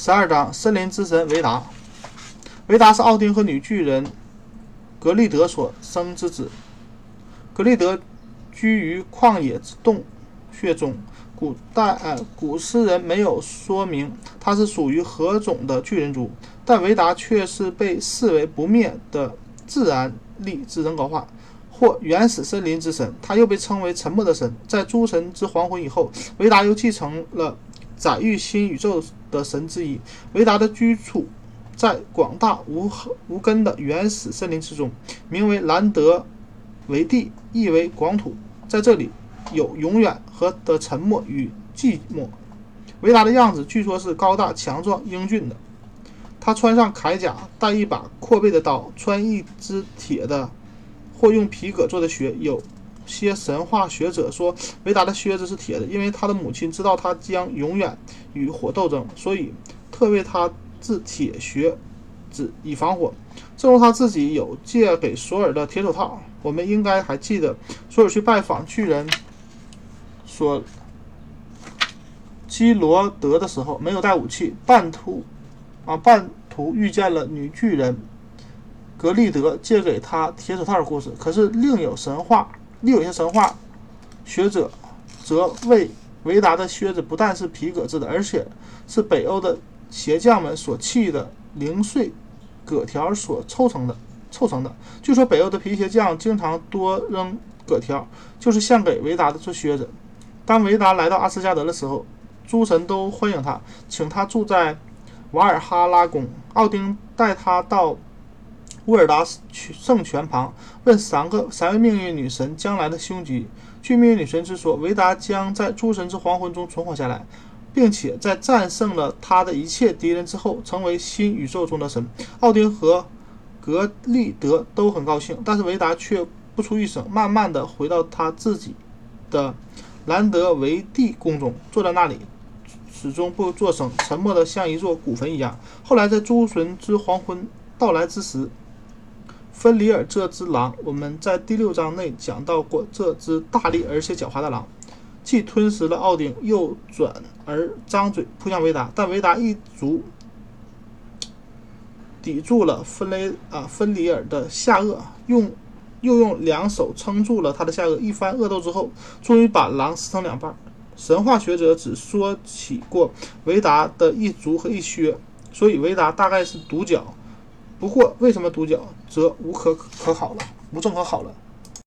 十二章森林之神维达。维达是奥丁和女巨人格利德所生之子。格利德居于旷野之洞穴中。古代呃，古诗人没有说明他是属于何种的巨人族，但维达却是被视为不灭的自然力之人格化，或原始森林之神。他又被称为沉默的神。在诸神之黄昏以后，维达又继承了载誉新宇宙的神之一。维达的居处在广大无无根的原始森林之中，名为兰德维地，意为广土。在这里。有永远和的沉默与寂寞。维达的样子据说是高大、强壮、英俊的。他穿上铠甲，带一把阔背的刀，穿一只铁的或用皮革做的靴。有些神话学者说，维达的靴子是铁的，因为他的母亲知道他将永远与火斗争，所以特为他制铁靴子以防火。正如他自己有借给索尔的铁手套。我们应该还记得，索尔去拜访巨人。说基罗德的时候没有带武器，半途啊半途遇见了女巨人格利德借给他铁手套的故事。可是另有神话，另有些神话学者则为维达的靴子不但是皮革制的，而且是北欧的鞋匠们所砌的零碎革条所凑成的凑成的。据说北欧的皮鞋匠经常多扔革条，就是献给维达的做靴子。当维达来到阿斯加德的时候，诸神都欢迎他，请他住在瓦尔哈拉宫。奥丁带他到乌尔达圣泉旁，问三个三位命运女神将来的凶吉。据命运女神之说，维达将在诸神之黄昏中存活下来，并且在战胜了他的一切敌人之后，成为新宇宙中的神。奥丁和格利德都很高兴，但是维达却不出一声，慢慢的回到他自己的。兰德维蒂宫中坐在那里，始终不作声，沉默的像一座古坟一样。后来在诸神之黄昏到来之时，芬里尔这只狼，我们在第六章内讲到过，这只大力而且狡猾的狼，既吞食了奥丁，又转而张嘴扑向维达，但维达一足抵住了芬雷啊芬里尔的下颚，用。又用两手撑住了他的下颚，一番恶斗之后，终于把狼撕成两半。神话学者只说起过维达的一足和一靴，所以维达大概是独角。不过，为什么独角，则无可可考了，无证可考了。